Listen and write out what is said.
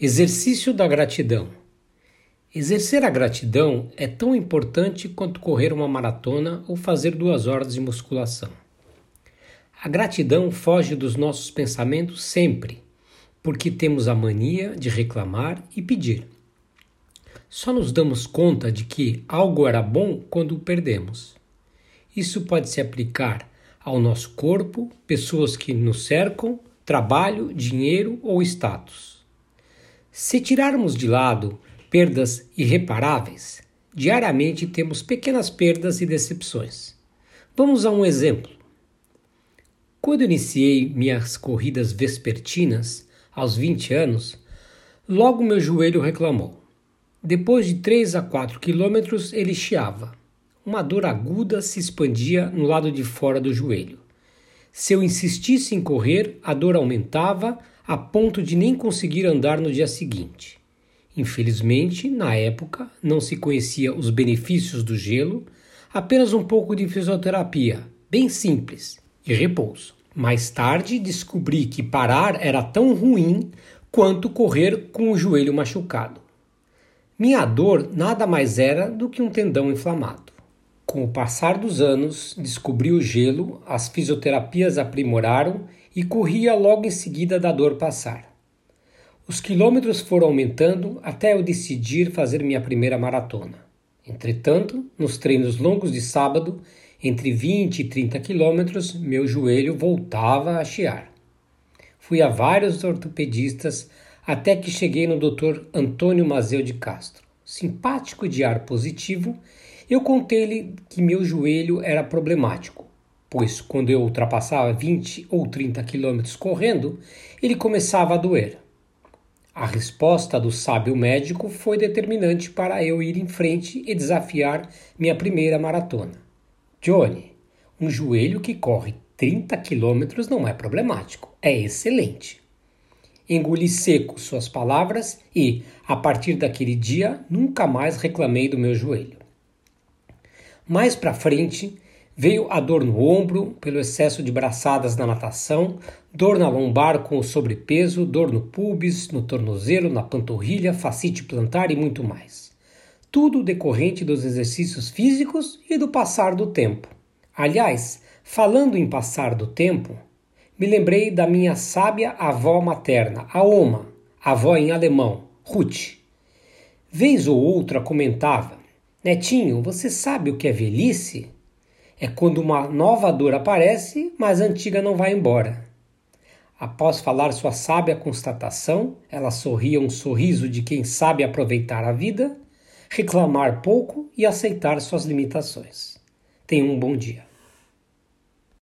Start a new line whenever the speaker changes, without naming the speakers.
Exercício da gratidão. Exercer a gratidão é tão importante quanto correr uma maratona ou fazer duas horas de musculação. A gratidão foge dos nossos pensamentos sempre, porque temos a mania de reclamar e pedir. Só nos damos conta de que algo era bom quando o perdemos. Isso pode se aplicar ao nosso corpo, pessoas que nos cercam, trabalho, dinheiro ou status. Se tirarmos de lado perdas irreparáveis, diariamente temos pequenas perdas e decepções. Vamos a um exemplo. Quando iniciei minhas corridas vespertinas, aos 20 anos, logo meu joelho reclamou. Depois de 3 a 4 quilômetros, ele chiava. Uma dor aguda se expandia no lado de fora do joelho. Se eu insistisse em correr, a dor aumentava a ponto de nem conseguir andar no dia seguinte. Infelizmente, na época, não se conhecia os benefícios do gelo, apenas um pouco de fisioterapia, bem simples, e repouso. Mais tarde, descobri que parar era tão ruim quanto correr com o joelho machucado. Minha dor nada mais era do que um tendão inflamado. Com o passar dos anos, descobri o gelo, as fisioterapias aprimoraram e corria logo em seguida da dor passar. Os quilômetros foram aumentando até eu decidir fazer minha primeira maratona. Entretanto, nos treinos longos de sábado, entre 20 e 30 quilômetros, meu joelho voltava a chiar. Fui a vários ortopedistas até que cheguei no Dr. Antônio Mazeu de Castro. Simpático de ar positivo, eu contei-lhe que meu joelho era problemático pois quando eu ultrapassava 20 ou 30 quilômetros correndo, ele começava a doer. A resposta do sábio médico foi determinante para eu ir em frente e desafiar minha primeira maratona. Johnny, um joelho que corre 30 quilômetros não é problemático, é excelente. Engoli seco suas palavras e, a partir daquele dia, nunca mais reclamei do meu joelho. Mais para frente, Veio a dor no ombro pelo excesso de braçadas na natação, dor na lombar com o sobrepeso, dor no pubis, no tornozelo, na panturrilha, facite plantar e muito mais. Tudo decorrente dos exercícios físicos e do passar do tempo. Aliás, falando em passar do tempo, me lembrei da minha sábia avó materna, a Oma, avó em alemão, Ruth. Vez ou outra comentava: Netinho, você sabe o que é velhice? É quando uma nova dor aparece, mas a antiga não vai embora. Após falar sua sábia constatação, ela sorria um sorriso de quem sabe aproveitar a vida, reclamar pouco e aceitar suas limitações. Tenha um bom dia.